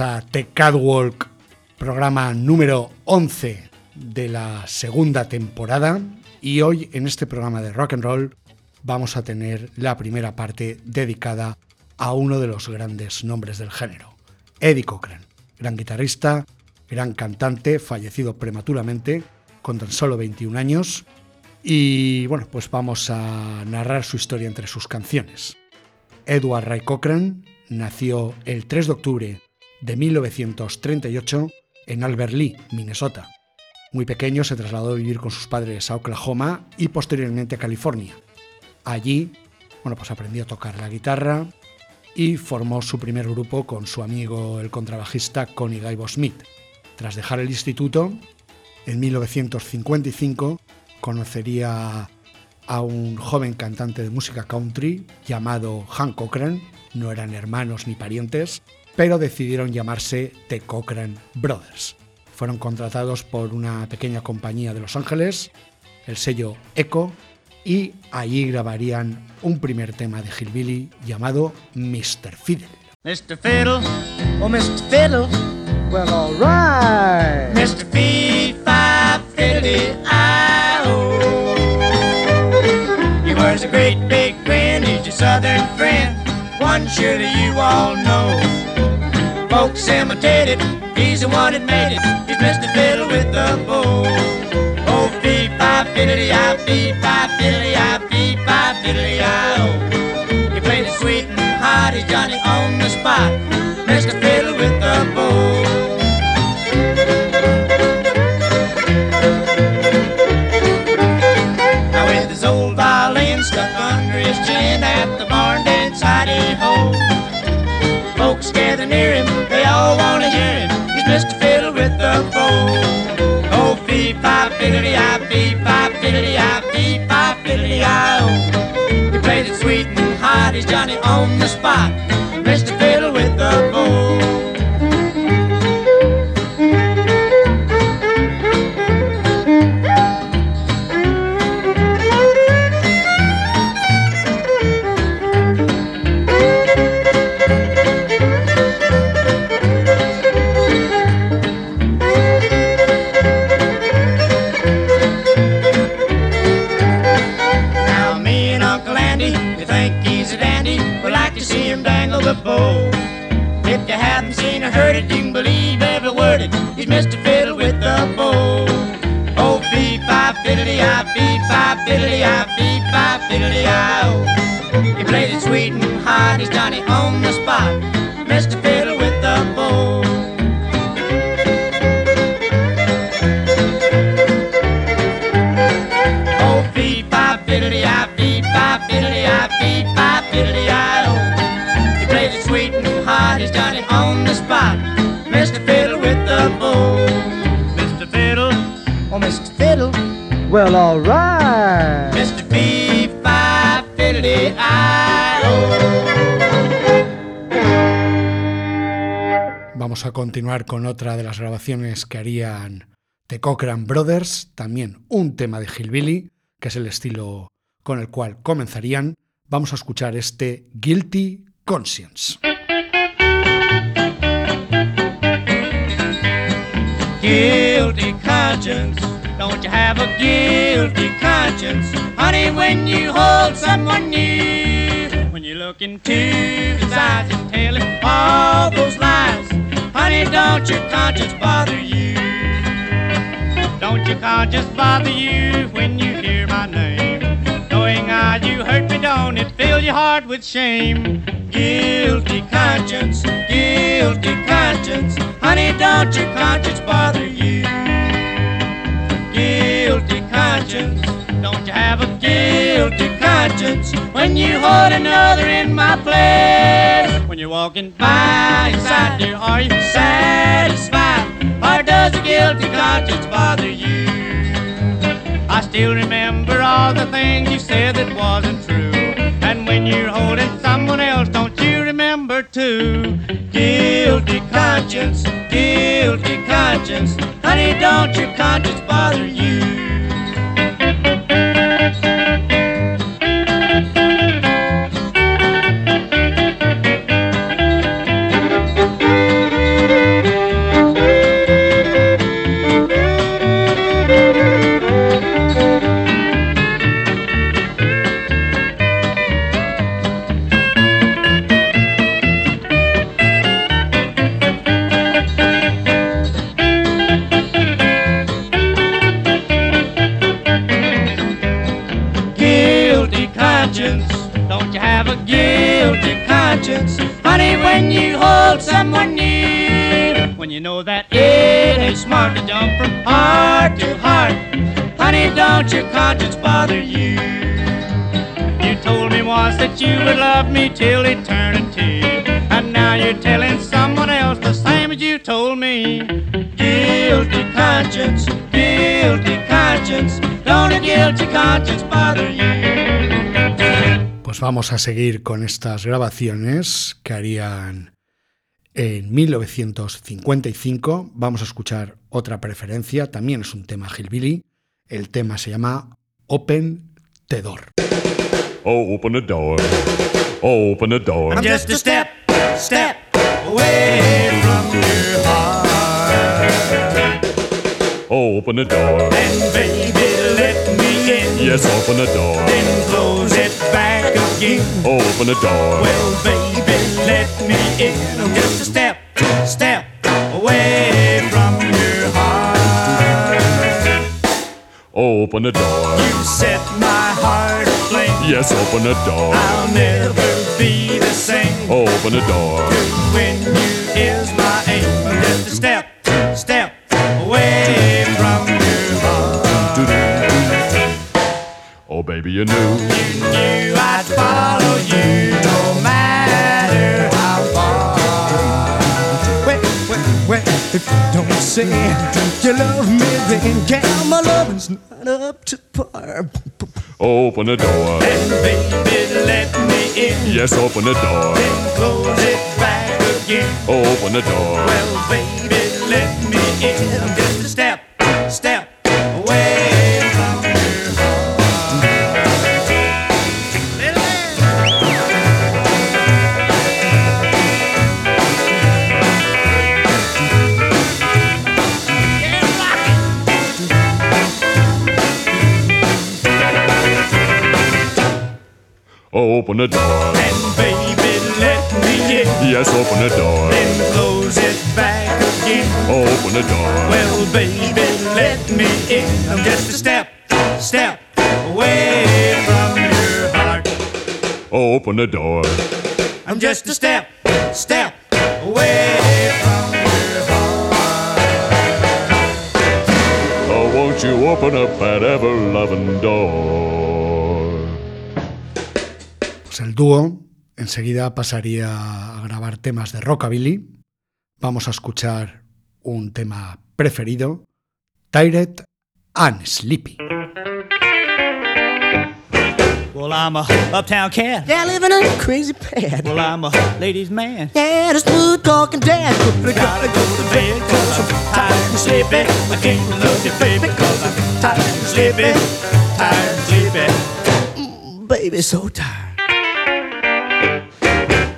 A The Catwalk, programa número 11 de la segunda temporada. Y hoy en este programa de rock and roll vamos a tener la primera parte dedicada a uno de los grandes nombres del género, Eddie Cochran, gran guitarrista, gran cantante, fallecido prematuramente con tan solo 21 años. Y bueno, pues vamos a narrar su historia entre sus canciones. Edward Ray Cochran nació el 3 de octubre de 1938 en Albert Lee, Minnesota. Muy pequeño se trasladó a vivir con sus padres a Oklahoma y posteriormente a California. Allí, bueno, pues aprendió a tocar la guitarra y formó su primer grupo con su amigo el contrabajista Connie Gaibo Smith. Tras dejar el instituto, en 1955 conocería a un joven cantante de música country llamado Hank Cochran, no eran hermanos ni parientes, pero decidieron llamarse The Cochran Brothers. Fueron contratados por una pequeña compañía de Los Ángeles, el sello Echo, y allí grabarían un primer tema de Hillbilly llamado Mr. Fiddle. Mr. Fiddle, oh Mr. Fiddle, well alright. Mr. Feed Five Fiddly I-O. He wears a great big grin, he's your southern friend. one surely you all know. Folks imitated, he's the one that made it. He's Mr. Fiddle with the bow. Oh, fee, fi, fiddly, I, fee, fi, fiddly, I, fee, fi, fiddly, I, oh. He played it sweet and hot, he's Johnny on the spot. Mr. Fiddle with the bow. Now with his old violin stuck under his chin at the barn He plays it sweet and hot, he's Johnny on the spot. He's Johnny on the spot. Mr. Fiddle with the bow. Oh, fee, fi, fiddly, I, fee, fi, fiddly, I, fee, fi, fiddly, I, oh. He plays it sweet and hot, he's Johnny on the spot. Mr. Fiddle with the bow. Mr. Fiddle, oh Mr. Fiddle, well alright. Vamos a continuar con otra de las grabaciones que harían The Cochran Brothers, también un tema de Hillbilly, que es el estilo con el cual comenzarían. Vamos a escuchar este Guilty Conscience. guilty conscience? Don't you have a guilty conscience. Honey, when you hold someone new, when you look into his eyes and tell him all those lies, honey, don't your conscience bother you? Don't your conscience bother you when you hear my name? Knowing how you hurt me, don't it fill your heart with shame? Guilty conscience, guilty conscience, honey, don't your conscience bother you? Guilty conscience, don't you have a guilty conscience when you hold another in my place? When you're walking by inside there, are you satisfied? Or does a guilty conscience bother you? I still remember all the things you said that wasn't true. And when you're holding someone else, don't you remember too? Guilty conscience, guilty conscience. Honey, don't your conscience bother you? That you would love me till eternity, and now you're telling someone else the same as you told me. Guilty conscience, guilty conscience, don't a guilty conscience bother you? Pues vamos a seguir con estas grabaciones que harían en 1955. Vamos a escuchar otra preferencia, también es un tema hillbilly. El tema se llama Open the Door. Open the door. Oh, open the door. I'm just a step, step away from your heart. Oh, open the door. And baby, let me in. Yes, open the door. Then close it back again. Open the door. Well, baby, let me in. I'm just a step, step away from your heart. Open the door. You set my heart aflame. Yes, open the door. I'll never be the same. Open the door. When you is my aim. I'm just a step, step away from your heart. Oh, baby, you knew. You knew say you love me, then girl, my loving's not up to par. Open the door. And baby, let me in. Yes, open the door. Then close it back again. Open the door. Well, baby, let me in. Open the door. And baby, let me in. Yes, open the door. Then close it back again. Open the door. Well, baby, let me in. I'm just a step, step away from your heart. Open the door. I'm just a step, step away from your heart. Oh, won't you open up that ever loving door? Pues el dúo enseguida pasaría a grabar temas de rockabilly. Vamos a escuchar un tema preferido, Tired and Sleepy. Well, I'm a uptown cat. Yeah, living in a crazy pad. Well, I'm a ladies' man. Yeah, the smooth talking dad. I gotta go to bed cause I'm tired and sleepy. I can't love you, baby, cause I'm tired and sleepy. Tired and sleepy. Baby, so tired.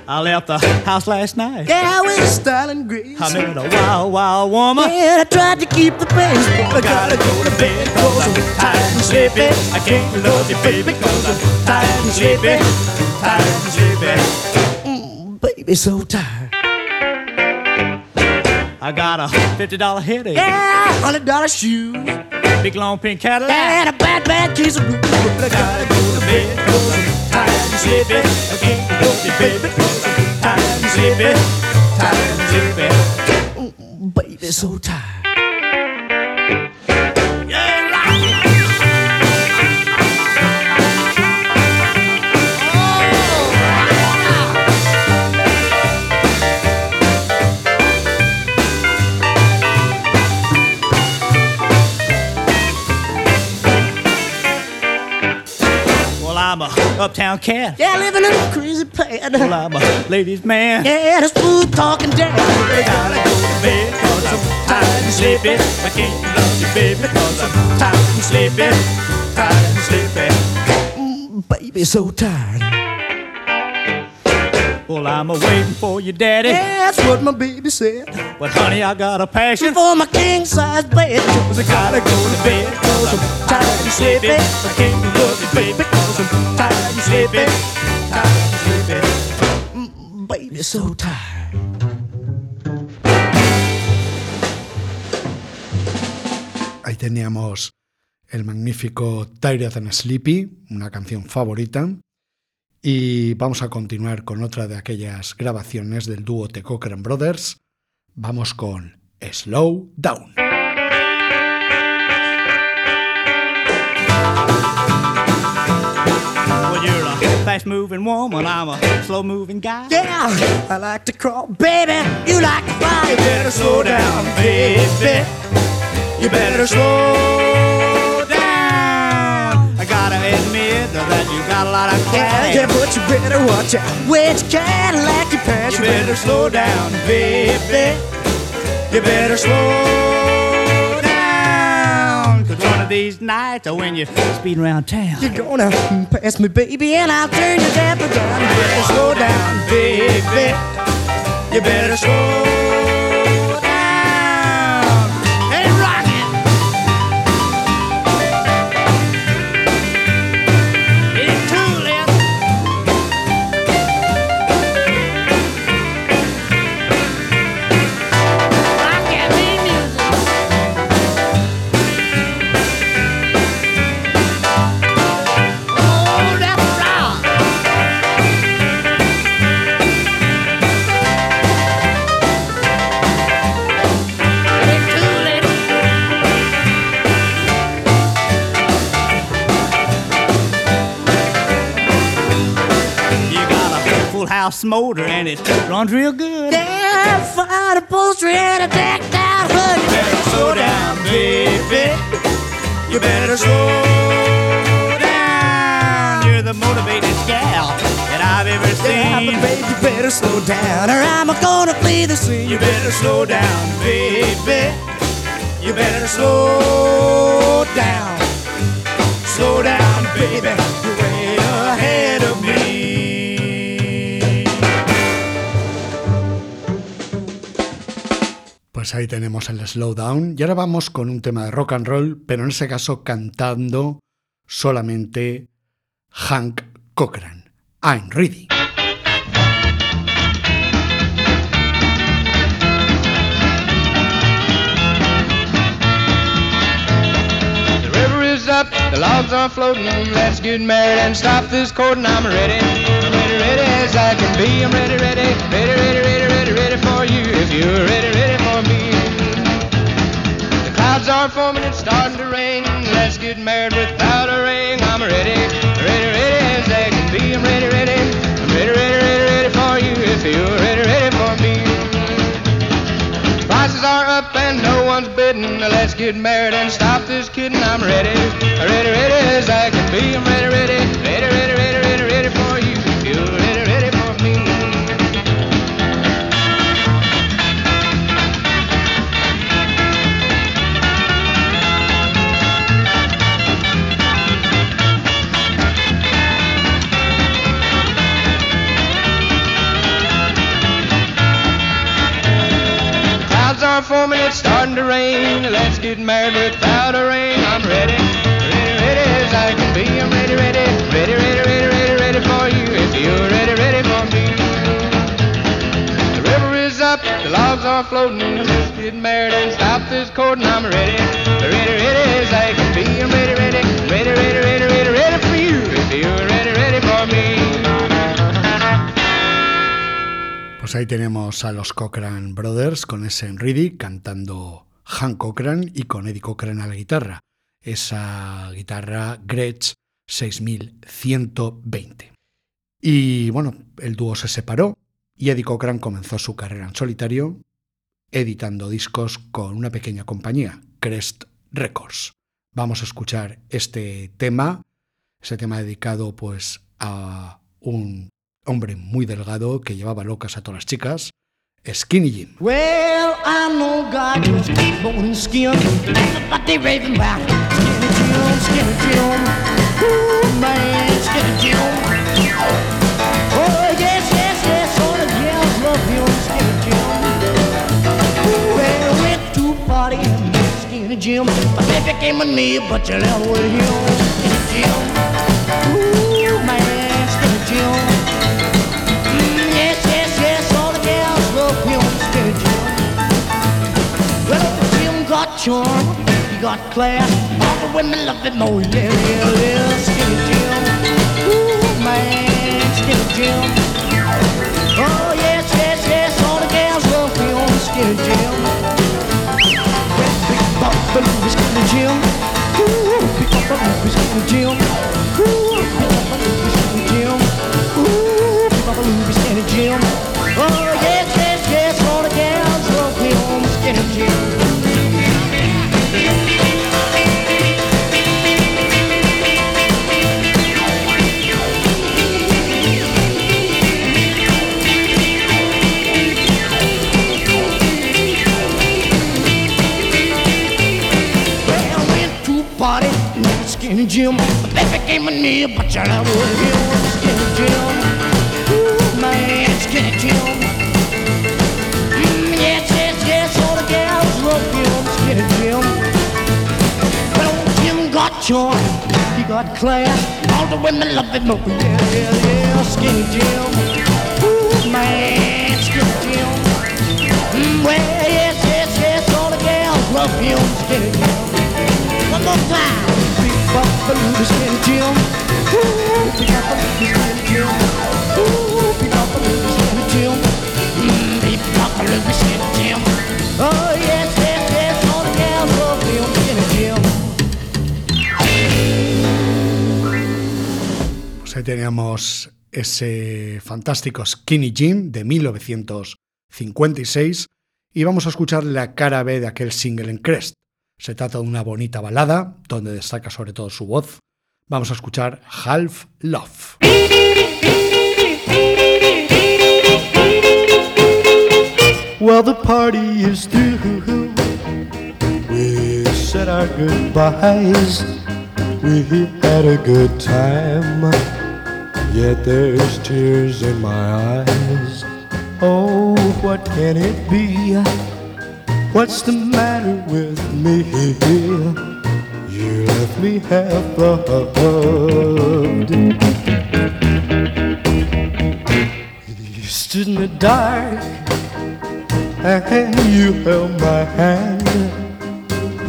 I left the house last night. Yeah, with style and grace. I met a wild, wild woman. Yeah, I tried to keep the pace, but I gotta go to bed cause I'm tired and sleepy. I can't love you, baby, cause I'm tired and sleepy. Tired and sleepy. Mm, baby, so tired. I got a $50 headache. Yeah, hundred dollar shoes. Big long pink Cadillac. And a bad, bad case of blues. But I gotta go to bed cause I'm tired and sleepy. I can't and sleepy. Mm, baby, so tired. I'm a uptown cat. Yeah, living in a crazy pad. Well, I'm a ladies' man. Yeah, the smooth talking dad. I gotta go to bed cause I'm tired and sleepy. I can't love you, baby, cause I'm tired and sleepy. Tired and sleepy. Mm, baby, so tired. Well, I'm a waiting for you, daddy. That's what my baby said. But honey, I got a passion. For my king size bed. Cause I gotta go to bed cause I'm tired and sleepy. I can't love you, baby, cause I'm tired and sleepy. Tired. Mm, baby, so tired. Ahí teníamos el magnífico Tired and Sleepy, una canción favorita. Y vamos a continuar con otra de aquellas grabaciones del dúo The Cochran Brothers. Vamos con Slow Down. Fast moving woman, I'm a slow moving guy. Yeah, I like to crawl, baby. You like to fly. You better slow down, baby. You better slow that you got a lot of cash. yeah, but you better watch out. Which Cadillac you pass? You better slow down, baby. You better slow down. Cause one of these nights, or when you're speeding around town, You're gonna pass me, baby, and I'll turn your down. you better slow down, baby. You better slow house motor and it runs real good. Yeah, fine upholstery and a decked out hood. You better slow down, baby. You better slow down. You're the motivated gal that I've ever Yeah, seen. but baby, you better slow down, or I'm gonna flee the scene. You better slow down, baby. You better slow down. Slow down, Pues ahí tenemos el slowdown. Y ahora vamos con un tema de rock and roll, pero en ese caso cantando solamente Hank Cochran. I'm is up, the logs are floating. Let's get married and stop this courting. I'm ready, ready, ready as I can be. I'm ready, ready, ready, ready, ready, ready, ready for you. If you're ready, ready clouds are forming, it's starting to rain. Let's get married without a ring. I'm ready, ready, ready as I can be. I'm ready, ready, I'm ready, ready, ready, ready for you. If you're ready, ready for me. Prices are up and no one's bidding. Let's get married and stop this kidding. I'm ready, ready, ready as I can be. I'm ready, ready, ready, ready, ready, ready, for me, it's starting to rain. Let's get married without a rain. I'm ready, ready, ready as I can be. I'm ready, ready, ready, ready, ready, ready, ready for you. If you're ready, ready for me. The river is up, the logs are floating. Let's get married and stop this courting. I'm ready, ready, ready as I can be. I'm ready, ready, ready, ready, ready, ready, ready for you. If you're ready, ready for me. Pues ahí tenemos a los Cochran Brothers con ese Enridi cantando Han Cochran y con Eddie Cochran a la guitarra. Esa guitarra Gretsch 6120. Y bueno, el dúo se separó y Eddie Cochran comenzó su carrera en solitario editando discos con una pequeña compañía, Crest Records. Vamos a escuchar este tema, ese tema dedicado pues a un hombre muy delgado que llevaba locas a todas las chicas, Skinny Jim. Well, I know God was born in skin, but raving skinny Jim, skinny Jim. Man, skinny Jim. Oh, yes, yes, yes, all the girls love him, skinny Jim. Ooh, well, went to a party skinny Jim. My baby came with me, but you left with him, skinny Jim. Charm, he got class. All the women love him, more. yeah, yeah, yeah, skinny Jim. Ooh, man, skinny Jim. Oh yes, yes, yes, all the girls love him, oh, skinny Jim. Well, big Buffalo, skinny Jim. Ooh, big Buffalo, skinny Jim. Ooh, big Buffalo, skinny Jim. Ooh, big Buffalo, skinny Jim. Oh yes, got class. All the women love him, oh yeah, yeah, yeah, Skinny Jim. Ooh, man, Skinny Jim. Mm, well, yes, yes, yes, all the gals love him, Skinny Jim. One more time. Big Buffalo, Skinny Jim. Ooh, Big Buffalo, Skinny Jim. Teníamos ese fantástico Skinny Jim de 1956 y vamos a escuchar la cara B de aquel single en Crest. Se trata de una bonita balada donde destaca sobre todo su voz. Vamos a escuchar Half Love. Yet there's tears in my eyes. Oh, what can it be? What's the matter with me? You left me half loved. You stood in the dark and you held my hand.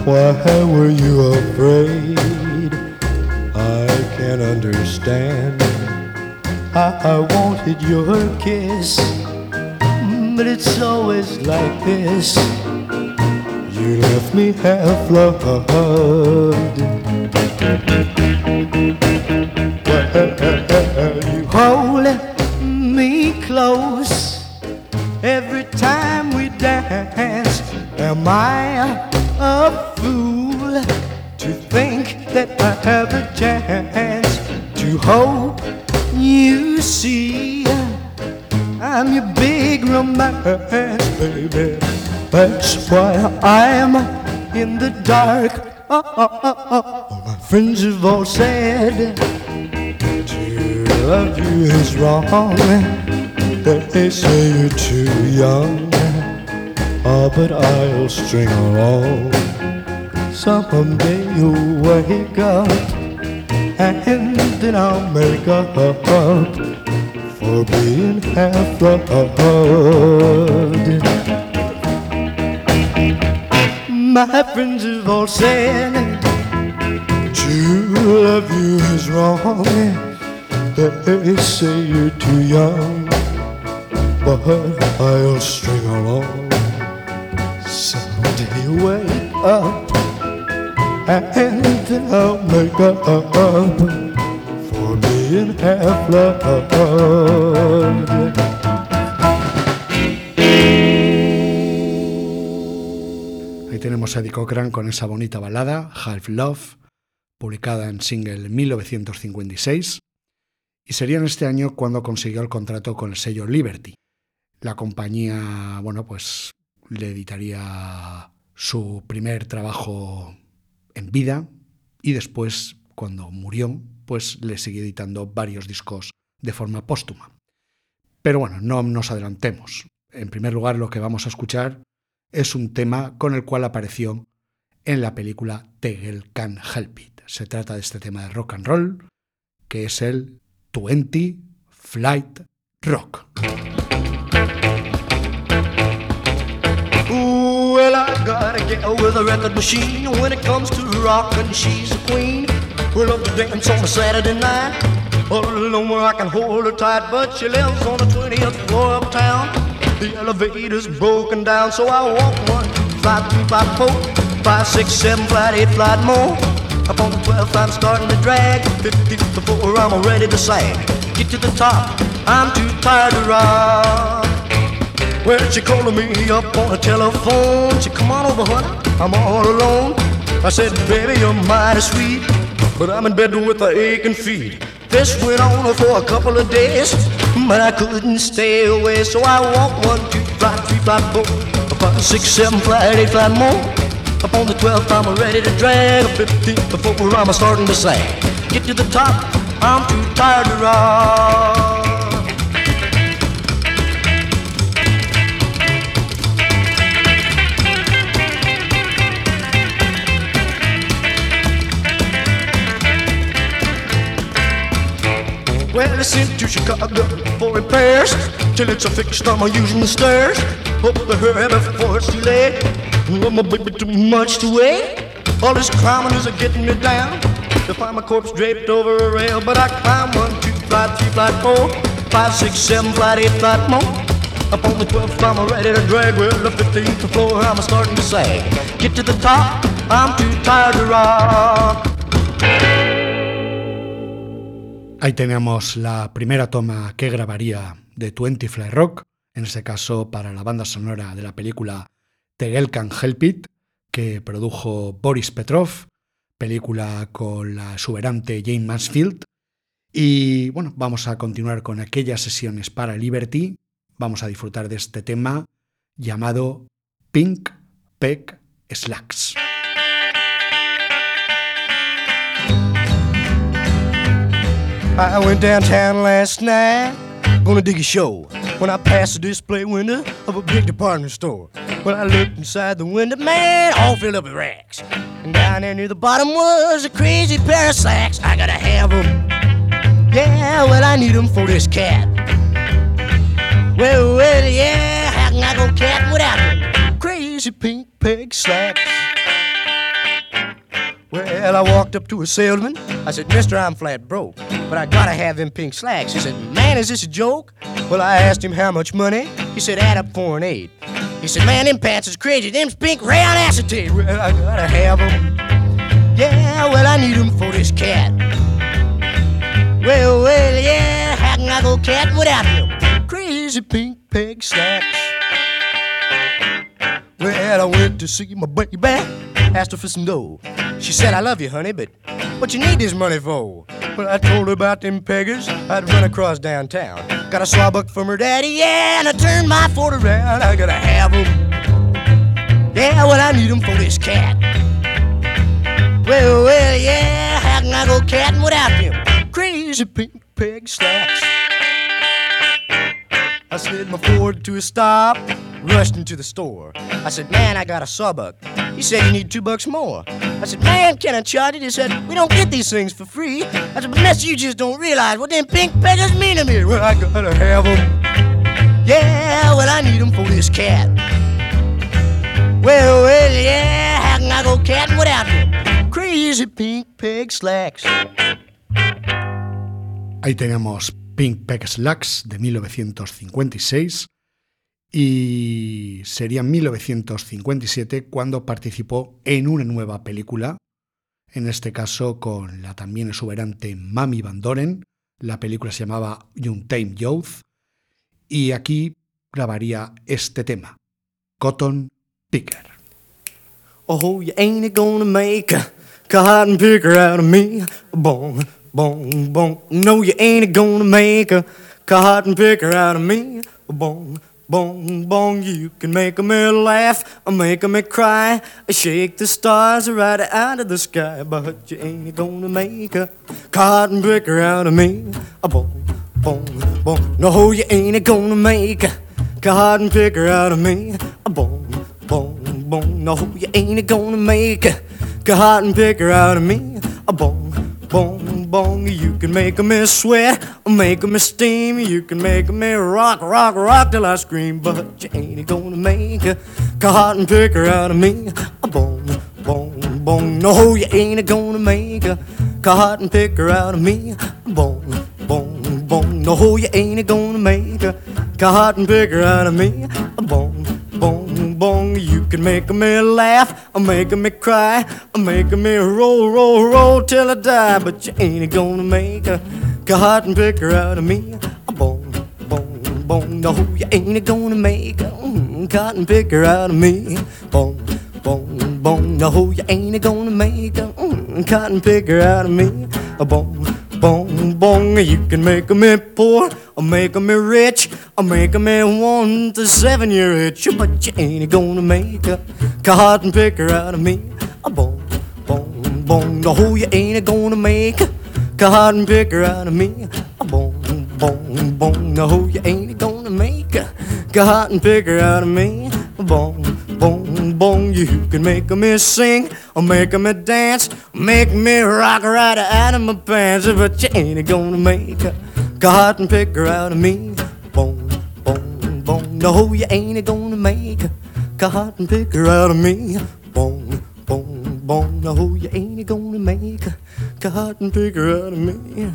Why were you afraid? I can't understand. I, I wanted your kiss, but it's always like this. You left me half loved. Well, you hold me close every time we dance. Am I a fool to think that I have a chance to hope you see I'm your big romance, baby? That's why I'm in the dark. Oh, oh, oh, oh. My friends have all said to love you is wrong. They say you're too young. Oh, but I'll string along. Someday you'll wake up, and then I'll make up for being half loved. My friends have all said to love you is wrong. They say you're too young, but I'll string along. Someday you wake up, Ahí tenemos a Eddie Cochran con esa bonita balada, Half Love, publicada en single 1956, y sería en este año cuando consiguió el contrato con el sello Liberty. La compañía, bueno, pues le editaría su primer trabajo en vida y después, cuando murió, pues le siguió editando varios discos de forma póstuma. Pero bueno, no nos adelantemos. En primer lugar, lo que vamos a escuchar es un tema con el cual apareció en la película Tegel Can Help It. Se trata de este tema de rock and roll, que es el 20 Flight Rock. Well, I got a gal with a record machine. When it comes to rockin', she's a queen. We love to dance on a Saturday night. All alone where I can hold her tight, but she lives on the 20th floor uptown. The elevator's broken down, so I walk one, flight three, flight four, five, six, seven, flight eight, flight more. Up on the 12th, I'm starting to drag. 15th before I'm ready to sag. Get to the top, I'm too tired to rock. Well, she calling me up on the telephone. She come on over, honey, I'm all alone. I said, baby, you're mighty sweet, but I'm in bed with a aching feet. This went on for a couple of days, but I couldn't stay away. So I walked one, two, flight, three, flight, four, five, six, seven, flight, eight, flight more. Up on the 12th, I'm ready to drag. 15th before I'm starting to sag. Get to the top, I'm too tired to rock. Well, I sent to Chicago for repairs. Till it's a fixed, I'm using the stairs. Hope to hurry before it's too late. Love my baby too much to wait. All this climbing is a getting me down. To find my corpse draped over a rail, but I climb one, two, flight, three, flight, four, five, six, seven, flight, eight, flight more. Up on the 12th, I'm ready to drag. Well, the 15th floor, I'm starting to sag. Get to the top, I'm too tired to rock. Ahí tenemos la primera toma que grabaría de 20 Fly Rock, en este caso para la banda sonora de la película Tegel Can Help It, que produjo Boris Petrov, película con la exuberante Jane Mansfield. Y bueno, vamos a continuar con aquellas sesiones para Liberty. Vamos a disfrutar de este tema llamado Pink Peg Slacks. I went downtown last night, gonna dig a show. When I passed the display window of a big department store, when I looked inside the window, man, all filled up with racks. And down there near the bottom was a crazy pair of slacks. I gotta have 'em. Yeah, well, I need 'em for this cat. Well, well, yeah, how can I go cat without them? Crazy pink peg slacks. Well, I walked up to a salesman. I said, Mister, I'm flat broke, but I gotta have them pink slacks. He said, Man, is this a joke? Well, I asked him how much money. He said, Add up four and eight. He said, Man, them pants is crazy. Them's pink rayon acetate. Well, I gotta have them. Yeah, well, I need 'em for this cat. Well, well, yeah, how can I go cat without them? Crazy pink peg slacks. Well, I went to see my buddy baby, asked her for some dough. She said, I love you, honey, but what you need this money for? Well, I told her about them peggers I'd run across downtown. Got a sawbuck from her daddy, yeah, and I turned my Ford around. I gotta have 'em. Yeah, well, I need 'em for this cat. Well, well, yeah, how can I go catting without them? Crazy pink peg slacks. I slid my Ford to a stop, rushed into the store. I said, man, I got a sawbuck. He said, you need two bucks more. I said, man, can I charge it? He said, we don't get these things for free. I said, but mister, you just don't realize what them pink peggers mean to me. Well, I gotta have them. Yeah, well, I need them for this cat. Well, well, yeah, how can I go catting without them? Crazy pink peg slacks. Ahí tenemos Pink Peg Slacks de 1956 y sería en 1957 cuando participó en una nueva película, en este caso con la también exuberante Mami Van Doren. La película se llamaba Young Time Youth y aquí grabaría este tema, Cotton Picker. Oh, you ain't gonna make a cotton picker out of me. Bong, bong, bong. No, you ain't gonna make a cotton picker out of me. Bong, bong, bong. You can make me laugh or make a me cry. I shake the stars right out of the sky. But you ain't gonna make a cotton picker out of me. A bong, bong, bong. No, you ain't gonna make a cotton picker out of me. A bong, bong, bong. No, you ain't gonna make a cotton picker out of me. A bong, bong, bong. You can make a me sweat, make me steam. You can make me rock, rock, rock till I scream. But you ain't gonna make a cotton picker out of me. A bong, bong, bong. No, you ain't gonna make a cotton picker out of me. A bong, bong, bong. No, you ain't gonna make a cotton picker out of me. A bong, bong, bong. You can make a me laugh, make me cry, make me roll, roll, roll till I die. But you ain't gonna make a cotton picker out of me. Bong, bong, bong. No, you ain't gonna make a mm, cotton picker out of me. Bong, bong, bong. No, you ain't gonna make a mm, cotton picker out of me. A bong, bong, bong. You can make a me poor, or make a me rich, or make a me one to seven year itch. But you ain't gonna make a cotton picker out of me. A bong, bong, bong. No, you ain't gonna make a cotton picker out of me. A bong, bong, bong. No, you ain't gonna make a cotton picker out of me. A bong, bong. You can make me sing or make me dance, make me rock right out of my pants. But you ain't gonna make a cotton picker out of me. Bong, bong, bong. No, you ain't gonna make a cotton picker out of me. Bong, bong, bong. No, you ain't gonna make a cotton picker out of me.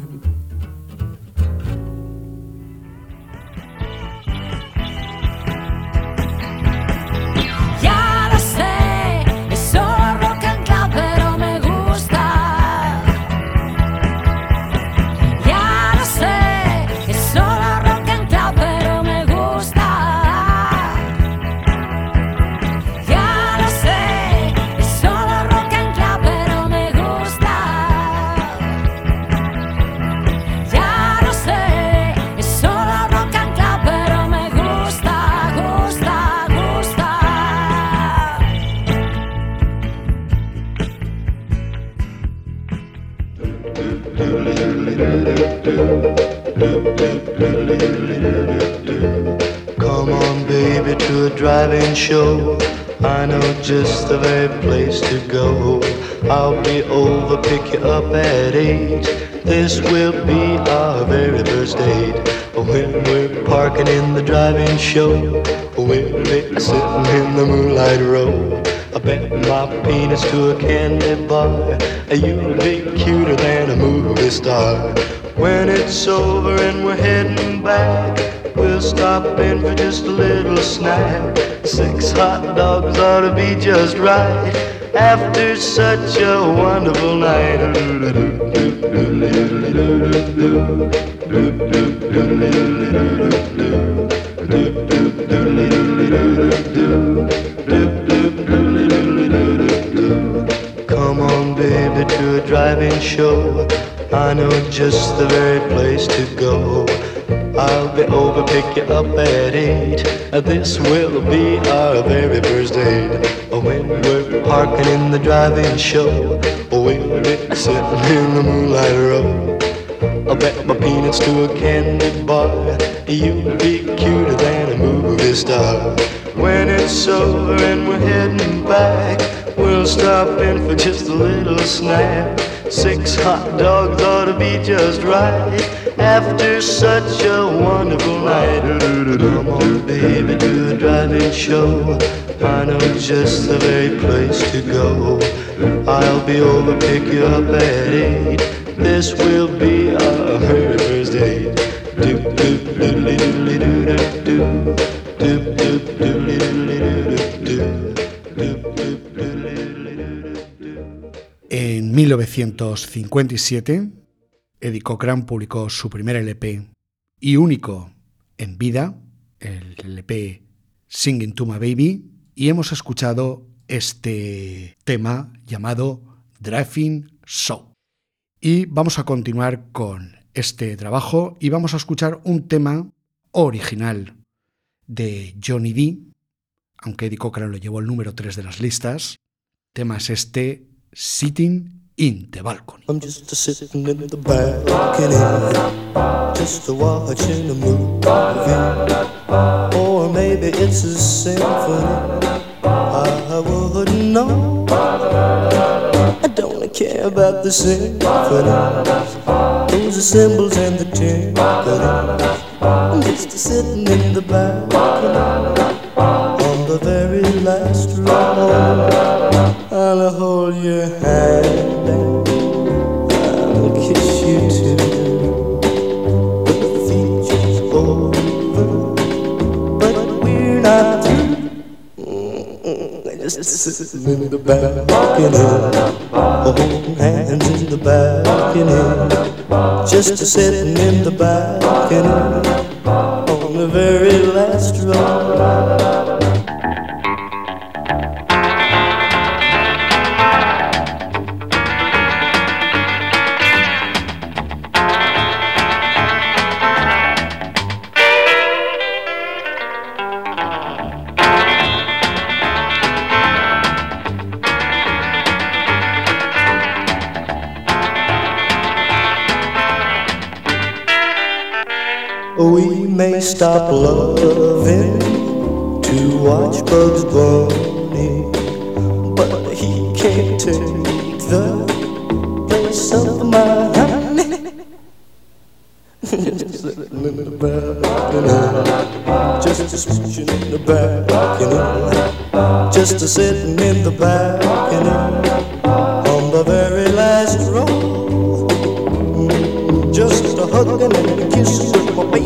Show. I know just the very place to go. I'll be over, pick you up at eight. This will be our very first date. When we're parking in the drive-in show, we'll be sitting in the moonlight row. I bet my penis to a candy bar. You'll be cuter than a movie star. When it's over and we're heading back, we'll stop in for just a little snack. Six hot dogs ought to be just right after such a wonderful night. Come on, baby, to a drive-in show. I know just the very place to go. I'll be over, pick you up at eight. This will be our very first date. Oh, when we're parking in the drive-in show, oh, we'll be sitting in the moonlight row. I'll bet my peanuts to a candy bar. You'd be cuter than a movie star. When it's over and we're heading back, we'll stop in for just a little snack. Six hot dogs ought to be just right after such a wonderful night. Come on, baby, do a drive-in show. I know just the very place to go. I'll be over, pick you up at eight. This will be our very first date. Do do. Do do. Do do doodly doo doo doo. En 1957, Eddie Cochran publicó su primer LP y único en vida, el LP Singing to My Baby, y hemos escuchado este tema llamado Driving Show. Y vamos a continuar con este trabajo y vamos a escuchar un tema original de Johnny D, aunque Eddie Cochran lo llevó al número 3 de las listas. Tema es este Sitting in the Balcony. I'm just a sitting in the balcony, just a watching a movie, or maybe it's a symphony. I wouldn't know. I don't care about the symphonies, those are cymbals and the. I'm just a sitting in the balcony on the very last row. I'll hold your hand Sitting in the balcony, holding hands in the balcony. Just a sitting in the balcony on the very last row. We may stop loving to watch Bugs Bunny, but he can't take the place of my honey. Just sitting in the balcony, just a smooching in the balcony, just a sitting in the balcony on the very last row. Just a hugging and a kissing with my baby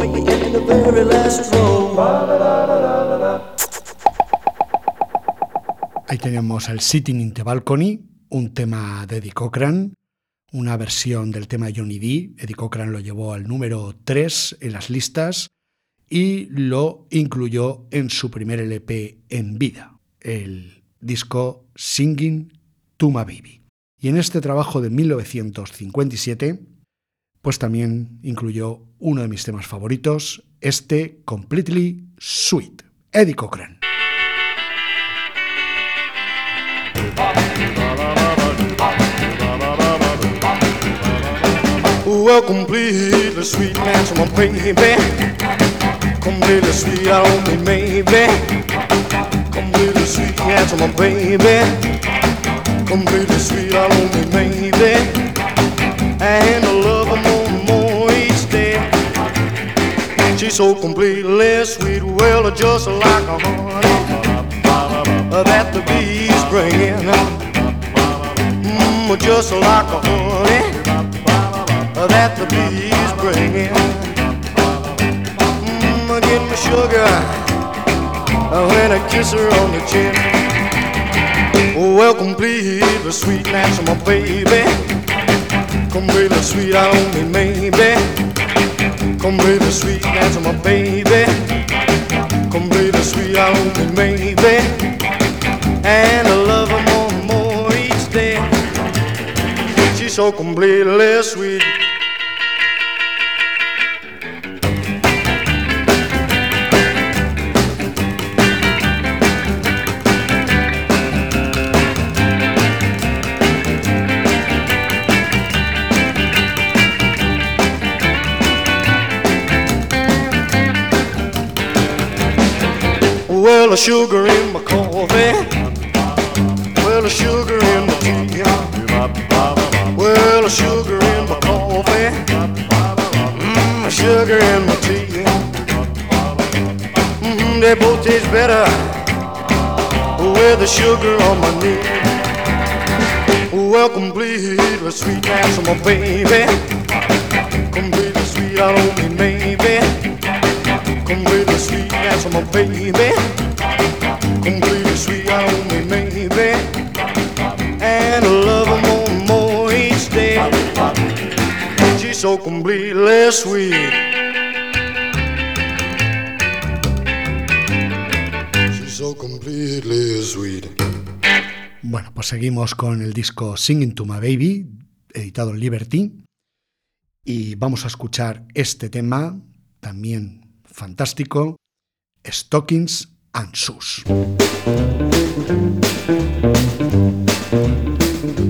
Ahí tenemos el Sitting in the Balcony, un tema de Eddie Cochran, una versión del tema Johnny D. Eddie Cochran lo llevó al número 3 en las listas y lo incluyó en su primer LP en vida, el disco Singing to My Baby. Y en este trabajo de 1957, pues también incluyó uno de mis temas favoritos, este Completely Sweet, Eddie Cochran. Well, completely sweet to my baby. Completely sweet, I only maybe. Completely sweet to my baby. Completely sweet, I only maybe. And I love so completely sweet, well, just like a honey that the bees bring in. Mm, just like a honey that the bees bring in. Mm, get my sugar when I kiss her on the chin. Oh, well, completely sweet, that's my baby. Completely sweet, I only maybe. Completely sweet, that's my baby. Come Completely sweet, I only maybe. And I love her more and more each day. She's so completely sweet. Well, the sugar in my coffee. Well, the sugar in my tea. Well, the sugar in my coffee. Mmm, sugar in my tea. Mmm, they both taste better with the sugar on my knee. Well, completely sweet, that's my baby. Completely sweet, I don't mean maybe. Completely sweet, that's my baby. Bueno, pues seguimos con el disco Singing to My Baby, editado en Liberty. Y vamos a escuchar este tema, también fantástico, Stockings and Shoes.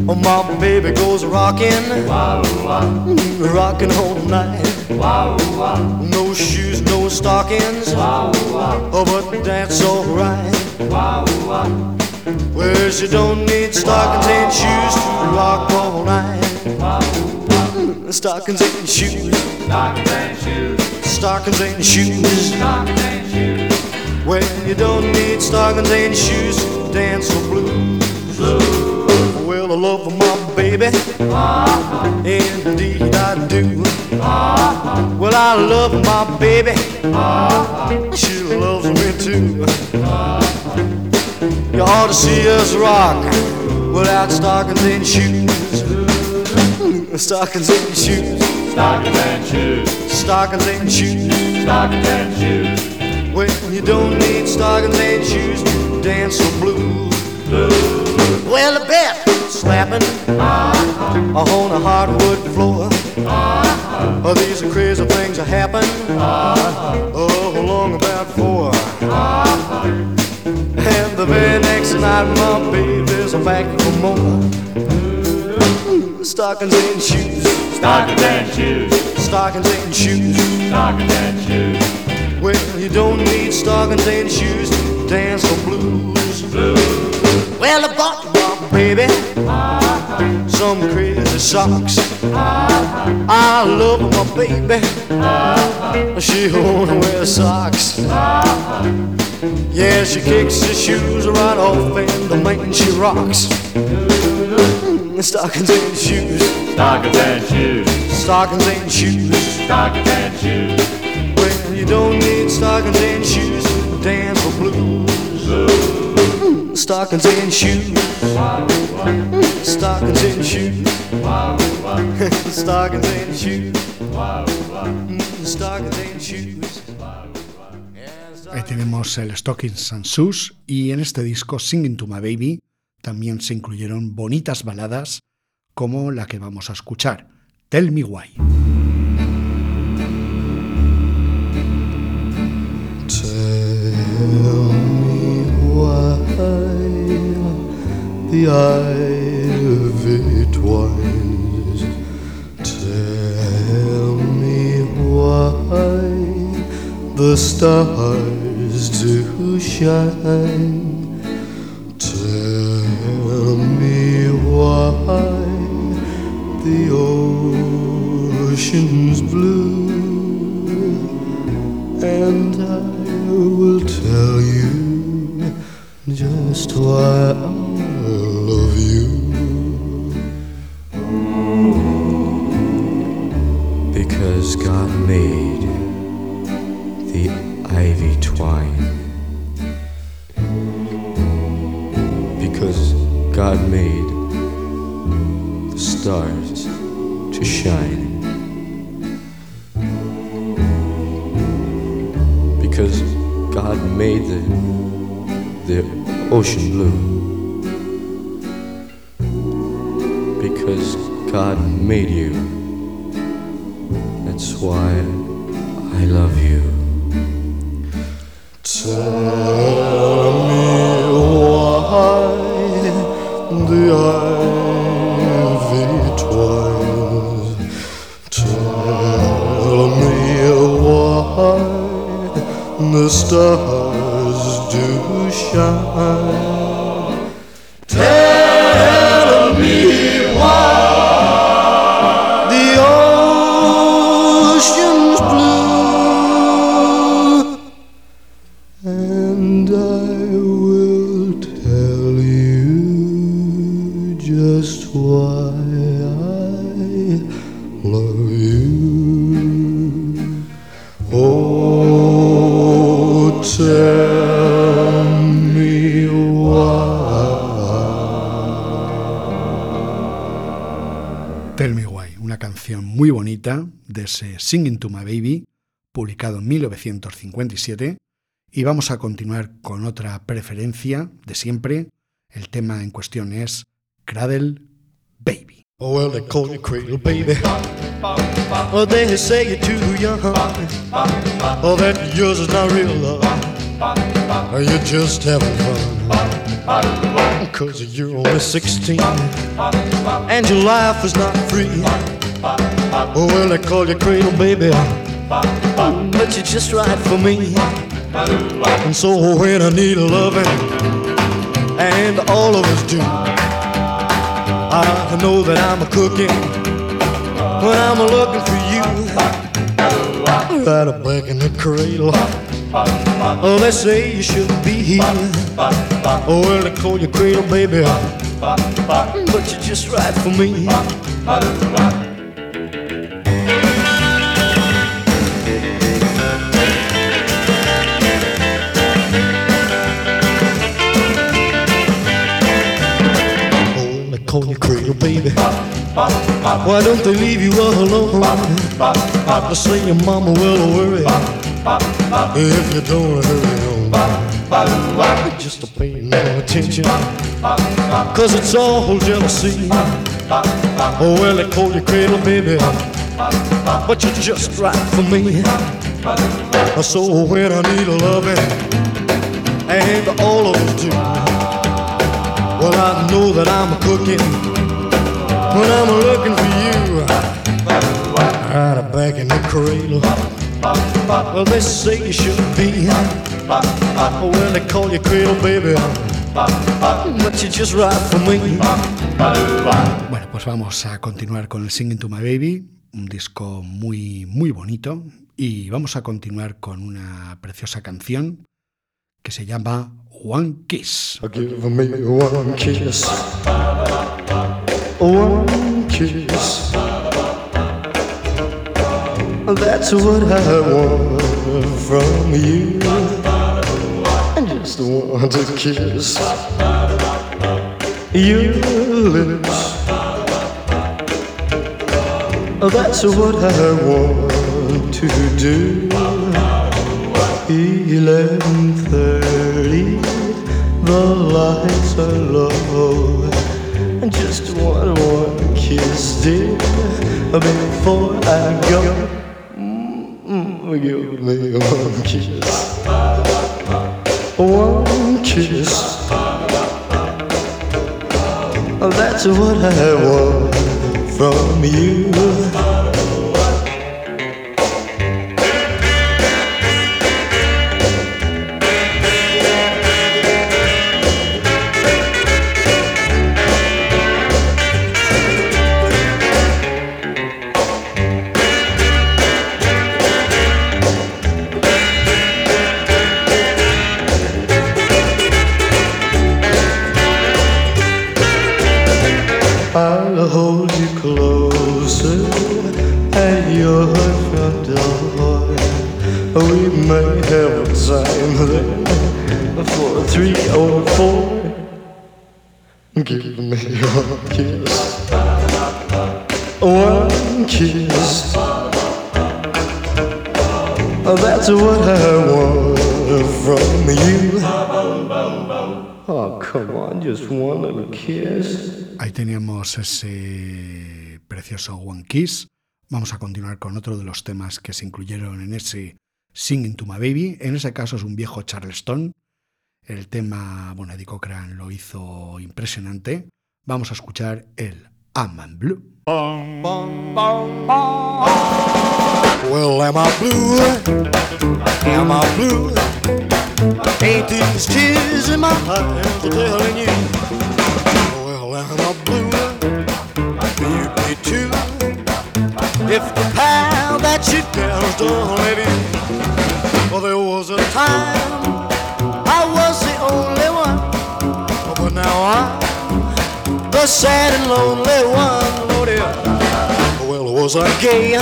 Oh, my baby goes rocking, mm, rocking all night. wow No shoes, no stockings, oh, but that's alright. wow Well, she don't need stockings and shoes to rock all night. Mm, stockings and shoes. Stockings and shoes, stockings and shoes. Well, you don't need stockings and shoes to dance the blues. Well, I love my baby, indeed I do. Well, I love my baby, she loves me too. You ought to see us rock without stockings and shoes. Stockings and shoes, Stockings and shoes, stockings and shoes. stockings and shoes. You don't need stockings and shoes to dance the blues. Well, the bet slapping on a hardwood floor. Oh, these are crazy things that happen. Oh, along about four. And the very next night, my baby's back for more. Stockings and shoes, Stockings and shoes, stockings and shoes. stockings and shoes. Well, you don't need stockings and shoes to dance the blues. Well, I bought my baby some crazy socks. I love my baby. She wanna wear socks. Yeah, she kicks her shoes right off and the man she rocks. Mm, stockings and shoes, Stockings and shoes, stockings and shoes. stockings and shoes. Don't need stockings and shoes to dance the blues. Stockings and shoes. And shoes. Stockings and shoes. Stockings and shoes. Ahí tenemos el Stockings and Shoes y en este disco Singing to My Baby también se incluyeron bonitas baladas como la que vamos a escuchar, Tell Me Why. Tell me why the ivy twines. Tell me why the stars do shine. Tell me why the ocean's just Singing to My Baby, publicado en 1957. Y vamos a continuar con otra preferencia de siempre. El tema en cuestión es Cradle Baby. Oh, well, they call you cradle, baby. Oh, they say you're too young. Oh, that yours is not real love. Oh, you're just having fun. Cause you're only 16. And your life is not free. Oh, well, they call you cradle, baby. But you're just right for me. And so when I need a loving, and all of us do. I know that I'm a cooking when I'm a looking for you. Right up back in the cradle. Oh, they say you shouldn't be here. Oh, well, they call you cradle, baby. But you're just right for me. Baby. Why don't they leave you alone? They say your mama will worry if you don't hurry home. Just to pay no attention, cause it's all jealousy. Oh, well, they call you cradle, baby, but you're just right for me. So when I need a loving, and all of us do, well, I know that I'm a cooking when I'm looking for you. Well, they say you shouldn't be. Call you cradle, baby. Bueno, pues vamos a continuar con el Singing to My Baby, un disco muy, muy bonito. Y vamos a continuar con una preciosa canción que se llama one kiss. One kiss. That's what I want from you. I just want to kiss your lips. That's what I want to do. Eleven thirty, the lights are low. Kiss, dear, before I go. Mm, Give me one kiss, one kiss. That's what I want from you. Ahí teníamos ese precioso One Kiss. Vamos a continuar con otro de los temas que se incluyeron en ese Singing to My Baby. En ese caso es un viejo Charleston. El tema, bueno, Eddie Cochran lo hizo impresionante. Vamos a escuchar el I'm Blue. Well, am I blue? Am I blue? Ain't these tears in my eyes are telling you? Well, I'm blue. You be too. If the pal that you don't leave you. Well, there was a time I was the only one, oh, but now I'm the sad and lonely one. Lord, yeah. Well, was I gay?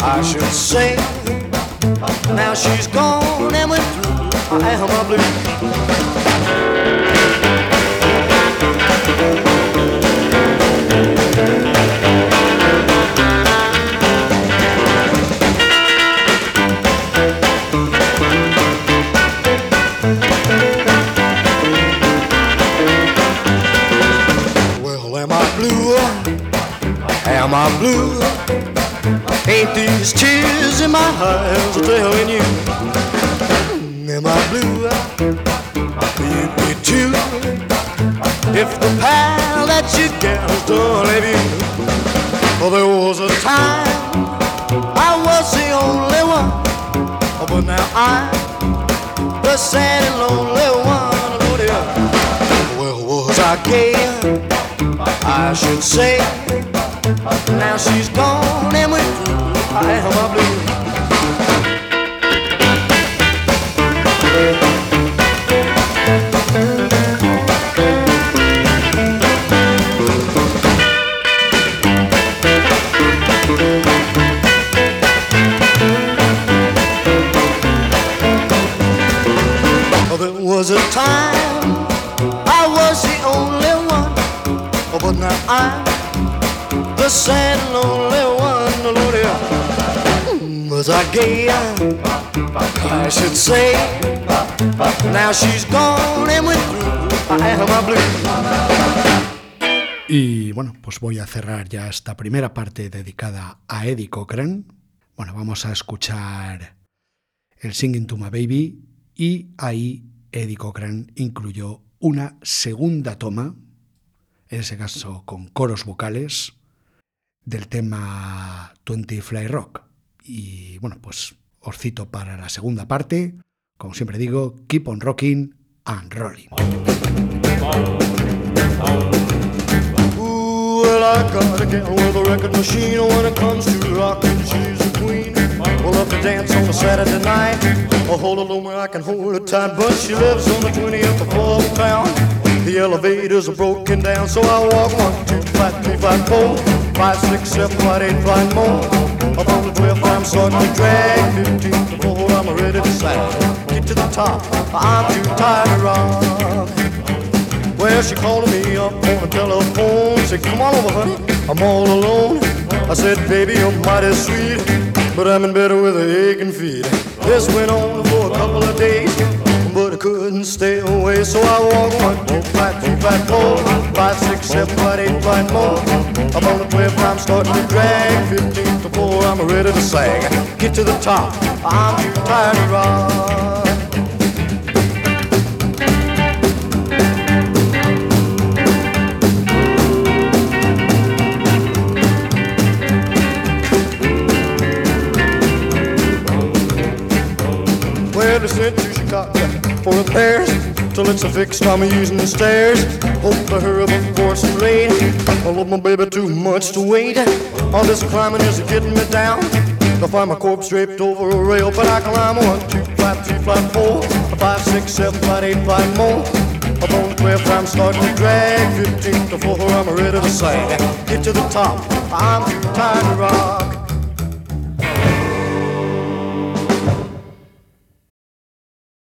I should say. Now she's gone and went through. I am a blue. My eyes telling you? Am I tears in blue? If the pal that you girls don't leave you. Well, there was a time I was the only one, but now I'm the sad and lonely one. Oh, dear. Well, was I gay? I should say. Now she's gone and through. I am a blue. Was a time I was the only one, oh, but now I'm the sad lonely one. Oh, Lord. Was I gay? I should say. Now she's gone and went through. I am a blue. Y bueno, pues voy a cerrar ya esta primera parte dedicada a Eddie Cochran. Bueno, vamos a escuchar el Singing to My Baby y ahí Eddie Cochran incluyó una segunda toma, en ese caso con coros vocales, del tema 20 Fly Rock. Y bueno, pues os cito para la segunda parte, como siempre digo, keep on rocking and rolling. We'll love to dance on a Saturday night. Low where I can hold her tight, but she lives on the 20th floor of town. The elevators are broken down, so I walk one, two, five, three, five, four, five, six, seven, five, eight, five more. Up on the 12th, I'm starting to drag. 15th to four, I'm ready to sag. Get to the top, I'm too tired to rock. Well, she called me up on the telephone. Said, come on over, honey, I'm all alone. I said, baby, you're mighty sweet, but I'm in bed with a aching feet. This went on for a couple of days, but I couldn't stay away. So I walked one, two, five, two, five, four, five, six, seven, eight, five more. I'm on the 12th, I'm starting to drag. 15 to 4, I'm ready to sag. Get to the top, I'm too tired to rock. They sent to Chicago for repairs till it's a fixed. I'm using the stairs. Hope to hurry before it's too late. I love my baby too much to wait. All this climbing is getting me down. I find my corpse draped over a rail, but I climb one, two, five, three, five, four, five, six, seven, five, eight, five more. Up on the 12th, I'm starting to drag. 15 to 4, I'm ready to sag. Get to the top, I'm too tired to rock.